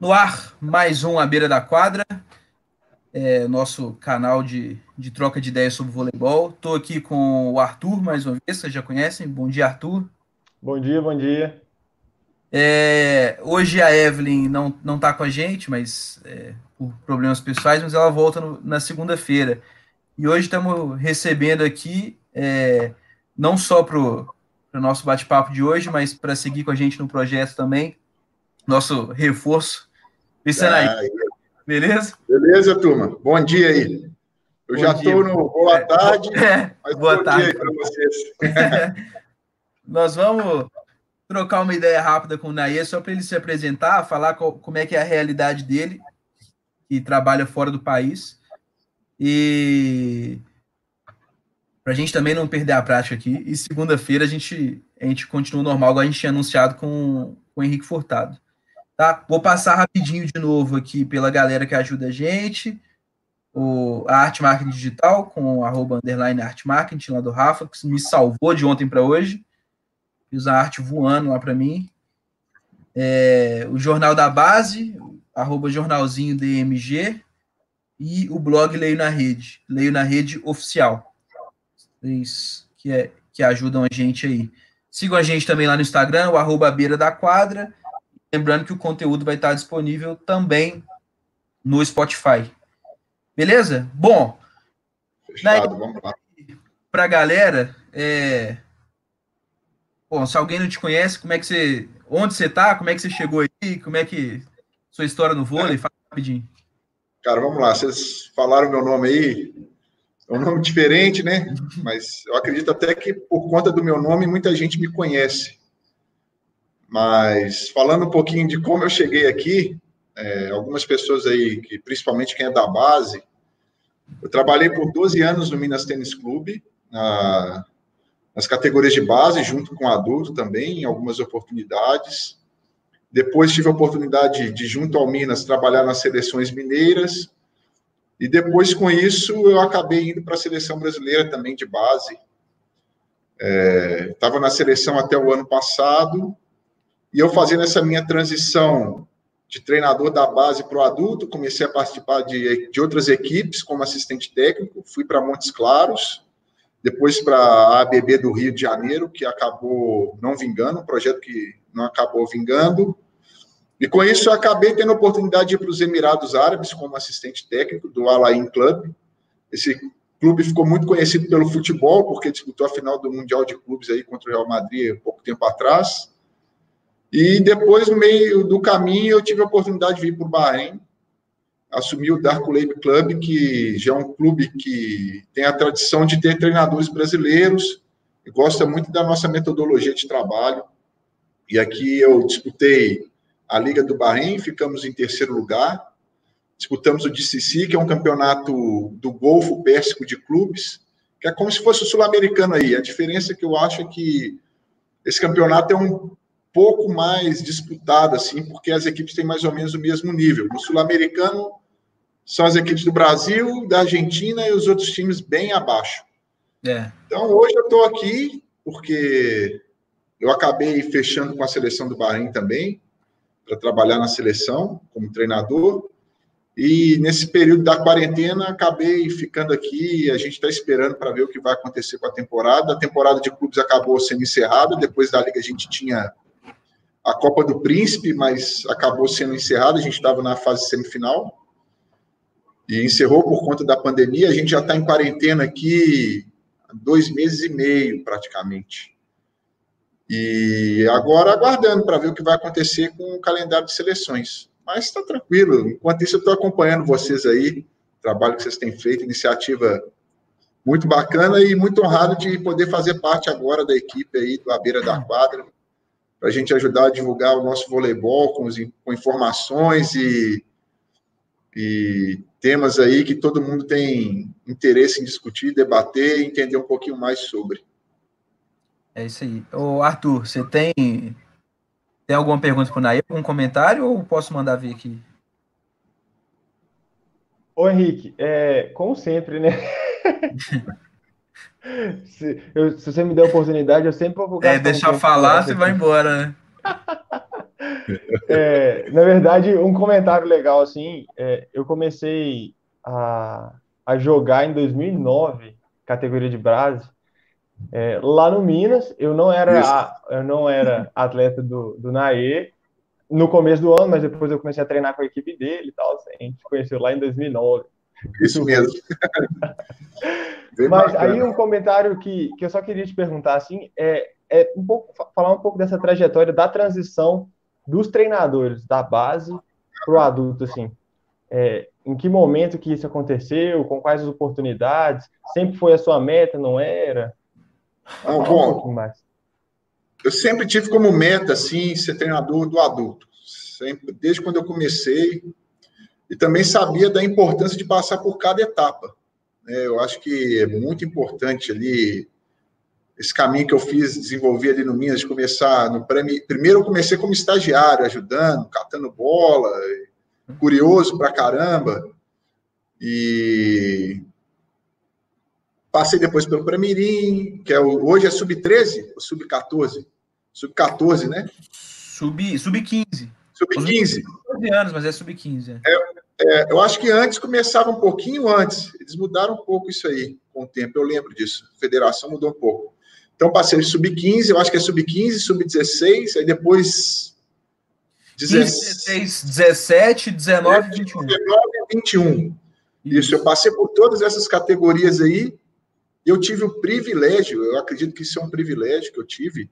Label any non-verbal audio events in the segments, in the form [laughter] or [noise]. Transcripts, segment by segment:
No ar, mais um à beira da quadra, é, nosso canal de, de troca de ideias sobre voleibol. Estou aqui com o Arthur, mais uma vez, vocês já conhecem. Bom dia, Arthur. Bom dia, bom dia. É, hoje a Evelyn não não está com a gente, mas é, por problemas pessoais, mas ela volta no, na segunda-feira. E hoje estamos recebendo aqui, é, não só para o nosso bate-papo de hoje, mas para seguir com a gente no projeto também, nosso reforço Pensando aí. Ah, Beleza? Beleza, turma. Bom dia aí. Eu bom já estou no boa tarde, é, mas boa bom tarde. dia para vocês. [laughs] Nós vamos trocar uma ideia rápida com o Nair, só para ele se apresentar, falar como é que é a realidade dele, que trabalha fora do país. E para a gente também não perder a prática aqui. E segunda-feira a gente, a gente continua normal, igual a gente tinha anunciado com, com o Henrique Furtado. Tá? Vou passar rapidinho de novo aqui pela galera que ajuda a gente. O, a Arte Marketing Digital, com arroba underline Arte Marketing lá do Rafa, que me salvou de ontem para hoje. Fiz a arte voando lá para mim. É, o Jornal da Base, arroba jornalzinho DMG. E o blog Leio na Rede, Leio na Rede Oficial. Vocês que, é, que ajudam a gente aí. Sigam a gente também lá no Instagram, o arroba Beira da Quadra. Lembrando que o conteúdo vai estar disponível também no Spotify. Beleza? Bom, para a galera, é... Bom, se alguém não te conhece, como é que você. Onde você está? Como é que você chegou aí? Como é que. Sua história no vôlei? É. Fala rapidinho. Cara, vamos lá. Vocês falaram meu nome aí. É um nome diferente, né? [laughs] Mas eu acredito até que por conta do meu nome, muita gente me conhece. Mas falando um pouquinho de como eu cheguei aqui, é, algumas pessoas aí, que principalmente quem é da base, eu trabalhei por 12 anos no Minas Tênis Clube, na, nas categorias de base, junto com adulto também, em algumas oportunidades. Depois tive a oportunidade de, junto ao Minas, trabalhar nas seleções mineiras. E depois, com isso, eu acabei indo para a seleção brasileira também de base. Estava é, na seleção até o ano passado, e eu fazendo essa minha transição de treinador da base para o adulto, comecei a participar de, de outras equipes como assistente técnico, fui para Montes Claros, depois para a ABB do Rio de Janeiro, que acabou não vingando, um projeto que não acabou vingando. E com isso eu acabei tendo a oportunidade de ir para os Emirados Árabes como assistente técnico do Al Ain Club. Esse clube ficou muito conhecido pelo futebol, porque disputou a final do Mundial de Clubes aí contra o Real Madrid pouco tempo atrás. E depois, no meio do caminho, eu tive a oportunidade de vir para o Bahrein, assumir o Dark Lake Club, que já é um clube que tem a tradição de ter treinadores brasileiros e gosta muito da nossa metodologia de trabalho. E aqui eu disputei a Liga do Bahrein, ficamos em terceiro lugar. Disputamos o DCC, que é um campeonato do Golfo Pérsico de clubes, que é como se fosse o sul-americano aí. A diferença que eu acho é que esse campeonato é um pouco mais disputado, assim, porque as equipes têm mais ou menos o mesmo nível. No Sul-Americano, são as equipes do Brasil, da Argentina e os outros times bem abaixo. É. Então, hoje eu estou aqui porque eu acabei fechando com a seleção do Bahrein também, para trabalhar na seleção como treinador. E nesse período da quarentena, acabei ficando aqui. A gente está esperando para ver o que vai acontecer com a temporada. A temporada de clubes acabou sendo encerrada. Depois da Liga, a gente tinha a Copa do Príncipe, mas acabou sendo encerrada. A gente estava na fase semifinal e encerrou por conta da pandemia. A gente já está em quarentena aqui dois meses e meio, praticamente. E agora aguardando para ver o que vai acontecer com o calendário de seleções. Mas está tranquilo. Enquanto isso, eu estou acompanhando vocês aí, o trabalho que vocês têm feito, iniciativa muito bacana e muito honrado de poder fazer parte agora da equipe aí do A Beira da Quadra para a gente ajudar a divulgar o nosso voleibol com, os, com informações e, e temas aí que todo mundo tem interesse em discutir, debater e entender um pouquinho mais sobre. É isso aí. Ô, Arthur, você tem, tem alguma pergunta para o Nair, algum comentário, ou posso mandar vir aqui? Ô, Henrique, é, como sempre, né? [laughs] Se, eu, se, você me der a oportunidade, eu sempre vou É, deixar falar, você vai embora, né? É, na verdade, um comentário legal, assim, é, eu comecei a, a jogar em 2009, categoria de base, é, lá no Minas, eu não era, a, eu não era atleta do, do Naê no começo do ano, mas depois eu comecei a treinar com a equipe dele e tal, assim, a gente conheceu lá em 2009. Isso mesmo. [laughs] mas aí um comentário que, que eu só queria te perguntar, assim, é, é um pouco, falar um pouco dessa trajetória da transição dos treinadores da base para o adulto, assim. É, em que momento que isso aconteceu, com quais as oportunidades, sempre foi a sua meta, não era? Não, bom, um eu sempre tive como meta, assim, ser treinador do adulto, sempre, desde quando eu comecei, e também sabia da importância de passar por cada etapa. Né? Eu acho que é muito importante ali esse caminho que eu fiz, desenvolvi ali no Minas, de começar no prêmio. Primeiro eu comecei como estagiário, ajudando, catando bola, curioso pra caramba. E passei depois pelo Premirim, que é o, hoje é sub-13 ou sub-14? Sub-14, né? Sub-15. Sub-15. Sub-15. anos, mas é sub-15. É. é. É, eu acho que antes começava um pouquinho antes. Eles mudaram um pouco isso aí com o tempo. Eu lembro disso. A federação mudou um pouco. Então, passei sub-15, eu acho que é sub-15, sub-16, aí depois. 16, 17, 19 e 21. 19 e 21. Isso, eu passei por todas essas categorias aí. Eu tive o privilégio, eu acredito que isso é um privilégio que eu tive,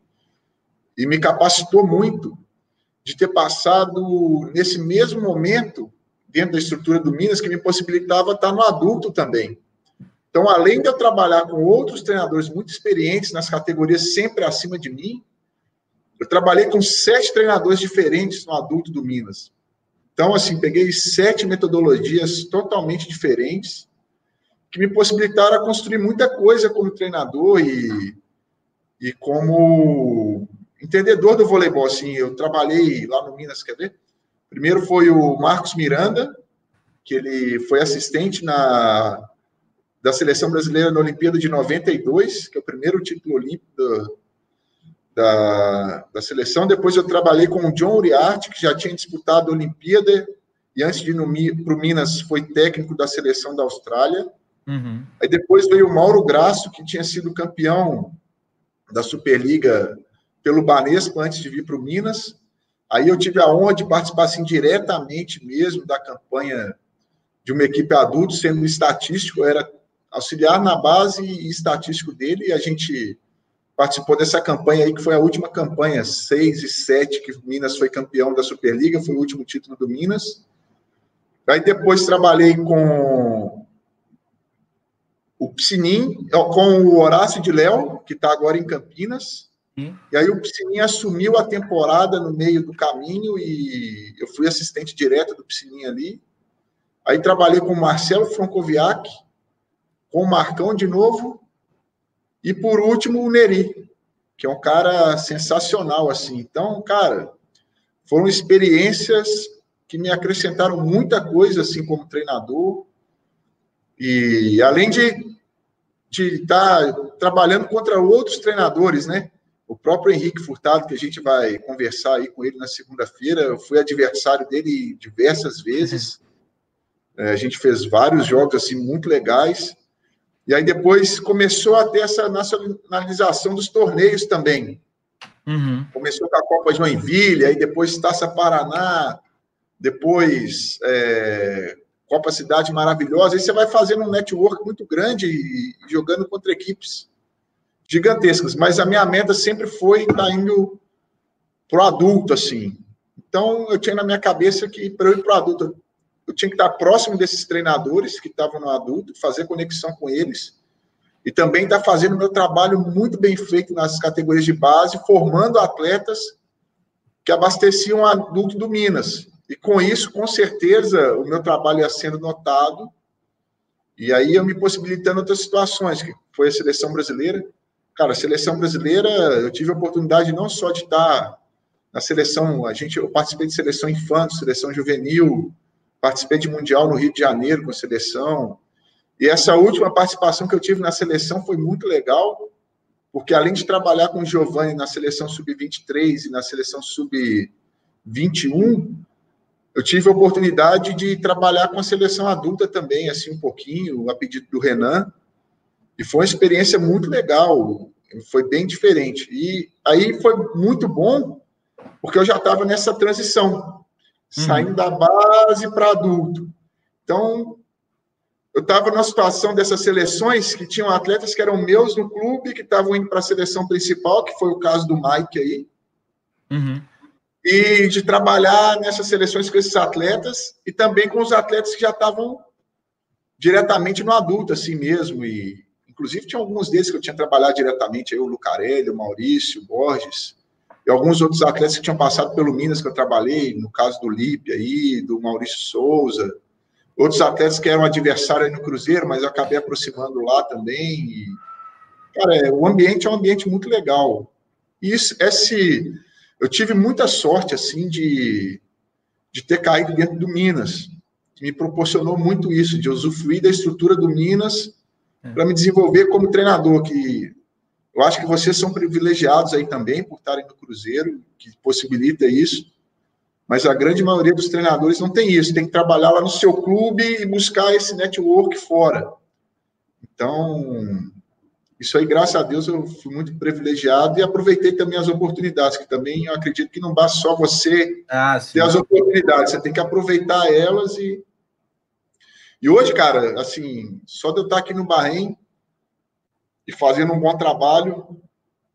e me capacitou muito de ter passado nesse mesmo momento dentro da estrutura do Minas que me possibilitava estar no adulto também. Então, além de eu trabalhar com outros treinadores muito experientes nas categorias sempre acima de mim, eu trabalhei com sete treinadores diferentes no adulto do Minas. Então, assim, peguei sete metodologias totalmente diferentes que me possibilitaram construir muita coisa como treinador e, e como entendedor do voleibol. Assim, eu trabalhei lá no Minas, quer ver? Primeiro foi o Marcos Miranda, que ele foi assistente na da seleção brasileira na Olimpíada de 92, que é o primeiro título olímpico da, da seleção. Depois eu trabalhei com o John Uriarte, que já tinha disputado a Olimpíada, e antes de ir para o Minas foi técnico da seleção da Austrália. Uhum. Aí depois veio o Mauro Graço, que tinha sido campeão da Superliga pelo Banespa antes de vir para o Minas. Aí eu tive a honra de participar assim, diretamente mesmo da campanha de uma equipe adulto, sendo estatístico, eu era auxiliar na base e estatístico dele, e a gente participou dessa campanha aí, que foi a última campanha, 6 e 7, que Minas foi campeão da Superliga, foi o último título do Minas. Aí depois trabalhei com o Piscinim, com o Horácio de Léo, que está agora em Campinas. Hum. E aí o Piscinim assumiu a temporada no meio do caminho e eu fui assistente direto do Piscinim ali. Aí trabalhei com o Marcelo Francoviac, com o Marcão de novo, e por último o Neri, que é um cara sensacional, assim. Então, cara, foram experiências que me acrescentaram muita coisa, assim, como treinador, e além de de estar tá trabalhando contra outros treinadores, né? O próprio Henrique Furtado, que a gente vai conversar aí com ele na segunda-feira, eu fui adversário dele diversas vezes. É, a gente fez vários jogos assim muito legais. E aí depois começou a ter essa nacionalização dos torneios também. Uhum. Começou com a Copa Joinville, aí depois Taça Paraná, depois é, Copa Cidade Maravilhosa. Aí você vai fazendo um network muito grande e, e jogando contra equipes gigantescas. Mas a minha meta sempre foi estar indo para o adulto, assim. Então eu tinha na minha cabeça que para eu ir para o adulto eu tinha que estar próximo desses treinadores que estavam no adulto, fazer conexão com eles e também estar fazendo meu trabalho muito bem feito nas categorias de base, formando atletas que abasteciam o adulto do Minas. E com isso, com certeza, o meu trabalho ia sendo notado e aí eu me possibilitando outras situações, que foi a seleção brasileira. Cara, a seleção brasileira, eu tive a oportunidade não só de estar na seleção, a gente, eu participei de seleção infantil, seleção juvenil, participei de Mundial no Rio de Janeiro com a seleção. E essa última participação que eu tive na seleção foi muito legal, porque além de trabalhar com o Giovanni na seleção sub-23 e na seleção sub-17, 21, eu tive a oportunidade de trabalhar com a seleção adulta também, assim, um pouquinho, a pedido do Renan, e foi uma experiência muito legal, foi bem diferente. E aí foi muito bom, porque eu já estava nessa transição, saindo uhum. da base para adulto. Então, eu estava numa situação dessas seleções que tinham atletas que eram meus no clube, que estavam indo para a seleção principal, que foi o caso do Mike aí. Uhum. E de trabalhar nessas seleções com esses atletas e também com os atletas que já estavam diretamente no adulto, assim mesmo. E, inclusive, tinha alguns deles que eu tinha trabalhado diretamente, aí, o Lucarelli, o Maurício, o Borges, e alguns outros atletas que tinham passado pelo Minas que eu trabalhei, no caso do Lipe aí, do Maurício Souza, outros atletas que eram adversários no Cruzeiro, mas eu acabei aproximando lá também. E, cara, é, o ambiente é um ambiente muito legal. E isso, esse, eu tive muita sorte, assim, de, de ter caído dentro do Minas, que me proporcionou muito isso, de usufruir da estrutura do Minas. Para me desenvolver como treinador, que eu acho que vocês são privilegiados aí também por estarem no Cruzeiro, que possibilita isso. Mas a grande maioria dos treinadores não tem isso, tem que trabalhar lá no seu clube e buscar esse network fora. Então, isso aí, graças a Deus, eu fui muito privilegiado e aproveitei também as oportunidades, que também eu acredito que não basta só você ah, ter as oportunidades, você tem que aproveitar elas e. E hoje, cara, assim, só de eu estar aqui no Bahrein e fazendo um bom trabalho,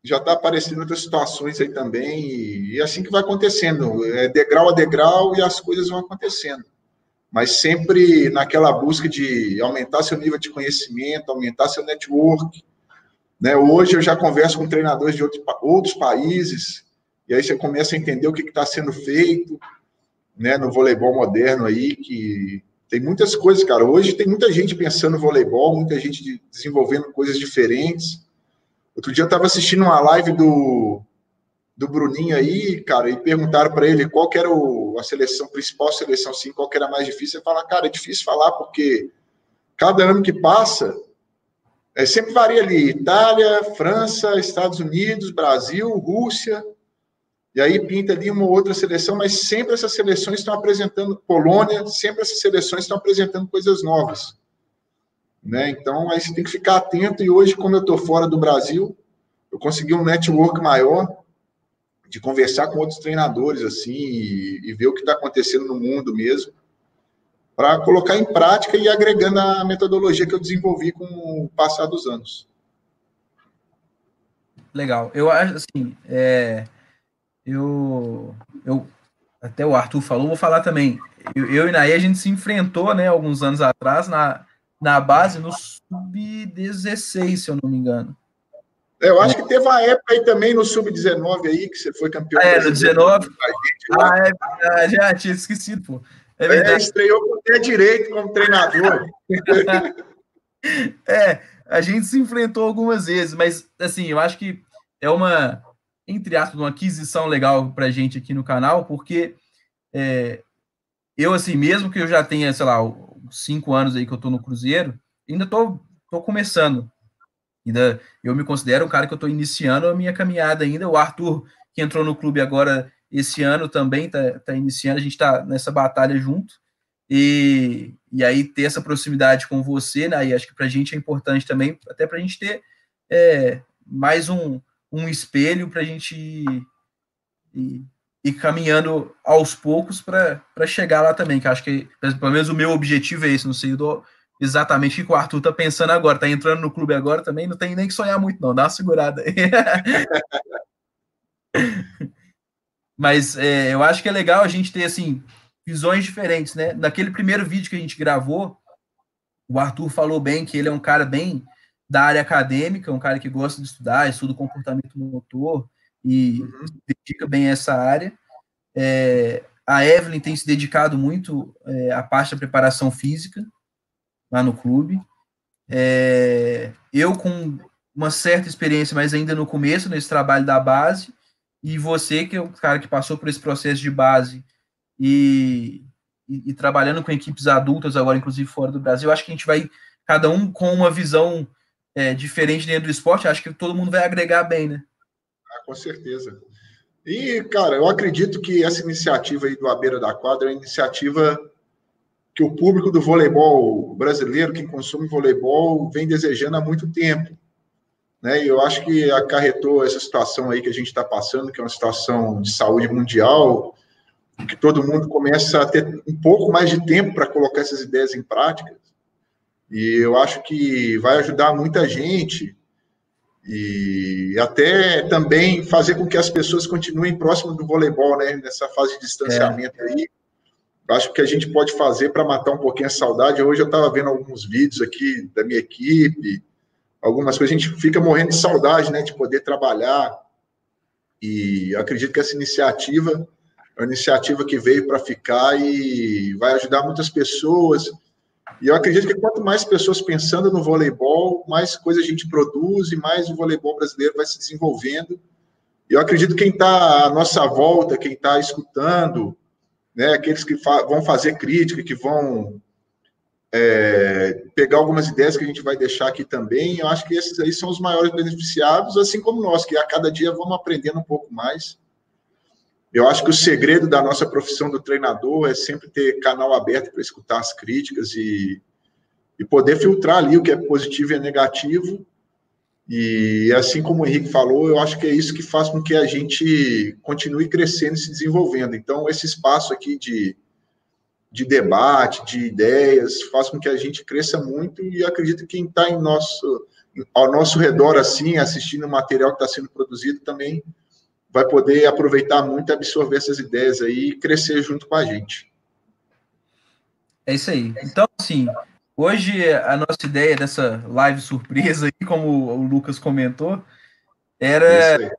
já está aparecendo outras situações aí também, e, é assim que vai acontecendo, é degrau a degrau e as coisas vão acontecendo. Mas sempre naquela busca de aumentar seu nível de conhecimento, aumentar seu network. Né? Hoje eu já converso com treinadores de outro, outros países, e aí você começa a entender o que está sendo feito né, no voleibol moderno aí, que tem muitas coisas, cara. Hoje tem muita gente pensando no voleibol, muita gente desenvolvendo coisas diferentes. Outro dia eu estava assistindo uma live do, do Bruninho aí, cara, e perguntaram para ele qual era o, a seleção, principal seleção, sim, qual era mais difícil. Ele fala, cara, é difícil falar porque cada ano que passa, é, sempre varia ali, Itália, França, Estados Unidos, Brasil, Rússia, e aí pinta ali uma outra seleção, mas sempre essas seleções estão apresentando, Polônia, sempre essas seleções estão apresentando coisas novas. Né? Então, aí você tem que ficar atento. E hoje, como eu estou fora do Brasil, eu consegui um network maior de conversar com outros treinadores assim e, e ver o que está acontecendo no mundo mesmo, para colocar em prática e agregando a metodologia que eu desenvolvi com o passar dos anos. Legal. Eu acho assim, é, eu, eu até o Arthur falou, vou falar também. Eu, eu e Naí, a gente se enfrentou, né, alguns anos atrás na na base no sub-16, se eu não me engano. É, eu acho que teve uma época aí também no sub-19 aí, que você foi campeão. É, no 19. Ah, é já tinha esquecido, pô. É, é verdade. É, estreou com o pé direito como treinador. [laughs] é, a gente se enfrentou algumas vezes, mas assim, eu acho que é uma, entre aspas, uma aquisição legal pra gente aqui no canal, porque é, eu, assim, mesmo que eu já tenha, sei lá, cinco anos aí que eu tô no Cruzeiro, ainda tô, tô começando. Ainda eu me considero um cara que eu tô iniciando a minha caminhada ainda. O Arthur, que entrou no clube agora esse ano também, tá, tá iniciando, a gente tá nessa batalha junto. E, e aí ter essa proximidade com você, né? E acho que pra gente é importante também, até pra gente ter é, mais um, um espelho pra gente ir, ir, e caminhando aos poucos para chegar lá também, que acho que pelo menos o meu objetivo é esse, não sei do, exatamente o que o Arthur tá pensando agora, tá entrando no clube agora também, não tem nem que sonhar muito não, dá uma segurada aí. [laughs] Mas é, eu acho que é legal a gente ter, assim, visões diferentes, né? Naquele primeiro vídeo que a gente gravou, o Arthur falou bem que ele é um cara bem da área acadêmica, um cara que gosta de estudar, estuda comportamento motor, e uhum. se dedica bem a essa área. É, a Evelyn tem se dedicado muito é, à parte da preparação física lá no clube. É, eu com uma certa experiência, mas ainda no começo, nesse trabalho da base, e você, que é o cara que passou por esse processo de base e, e, e trabalhando com equipes adultas agora, inclusive fora do Brasil, acho que a gente vai, cada um com uma visão é, diferente dentro do esporte, acho que todo mundo vai agregar bem, né? com certeza. E, cara, eu acredito que essa iniciativa aí do A Beira da Quadra é uma iniciativa que o público do voleibol brasileiro, quem consome voleibol, vem desejando há muito tempo. Né? E eu acho que acarretou essa situação aí que a gente está passando, que é uma situação de saúde mundial, que todo mundo começa a ter um pouco mais de tempo para colocar essas ideias em prática. E eu acho que vai ajudar muita gente e até também fazer com que as pessoas continuem próximo do voleibol, né? Nessa fase de distanciamento é. aí. Acho que a gente pode fazer para matar um pouquinho a saudade. Hoje eu estava vendo alguns vídeos aqui da minha equipe, algumas coisas. A gente fica morrendo de saudade, né? De poder trabalhar. E acredito que essa iniciativa é uma iniciativa que veio para ficar e vai ajudar muitas pessoas e eu acredito que quanto mais pessoas pensando no voleibol, mais coisa a gente produz e mais o voleibol brasileiro vai se desenvolvendo. E eu acredito que quem está à nossa volta, quem está escutando, né, aqueles que fa vão fazer crítica, que vão é, pegar algumas ideias que a gente vai deixar aqui também, eu acho que esses aí são os maiores beneficiados, assim como nós, que a cada dia vamos aprendendo um pouco mais. Eu acho que o segredo da nossa profissão do treinador é sempre ter canal aberto para escutar as críticas e, e poder filtrar ali o que é positivo e é negativo. E assim como o Henrique falou, eu acho que é isso que faz com que a gente continue crescendo e se desenvolvendo. Então, esse espaço aqui de, de debate, de ideias, faz com que a gente cresça muito e acredito que quem está nosso, ao nosso redor, assim, assistindo o material que está sendo produzido, também vai poder aproveitar muito e absorver essas ideias aí e crescer junto com a gente. É isso aí. Então, assim, hoje a nossa ideia dessa live surpresa aí, como o Lucas comentou, era, é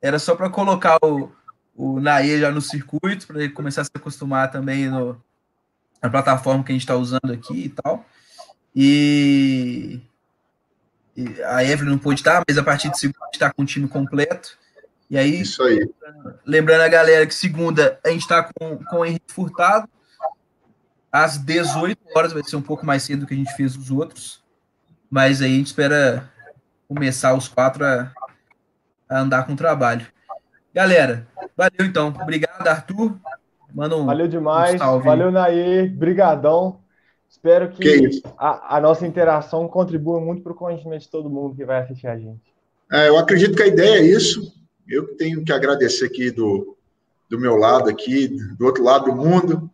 era só para colocar o, o Naê já no circuito, para ele começar a se acostumar também no, na plataforma que a gente está usando aqui e tal. E, e a Evelyn não pôde estar, mas a partir de segunda está com o time completo. E aí, Isso aí. lembrando a galera que segunda a gente está com, com o Henrique Furtado, às 18 horas, vai ser um pouco mais cedo do que a gente fez os outros, mas aí a gente espera começar os quatro a, a andar com o trabalho. Galera, valeu então. Obrigado, Arthur. Manda um, valeu demais. Um valeu, Nair. Brigadão. Espero que, que a, a, nossa interação contribua muito para o conhecimento de todo mundo que vai assistir a gente. É, eu acredito que a ideia é isso. Eu que tenho que agradecer aqui do, do meu lado aqui, do outro lado do mundo,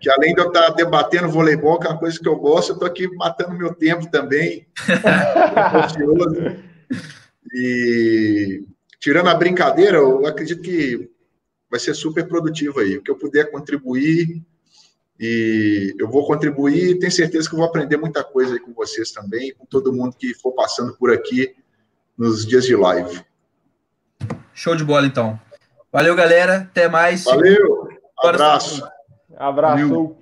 que além de eu estar debatendo voleibol, que é uma coisa que eu gosto, eu estou aqui matando meu tempo também. [laughs] e tirando a brincadeira, eu acredito que vai ser super produtivo aí. O que eu puder contribuir, e eu vou contribuir e tenho certeza que eu vou aprender muita coisa aí com vocês também, com todo mundo que for passando por aqui nos dias de live. Show de bola, então. Valeu, galera. Até mais. Valeu. Abraço. Abraço.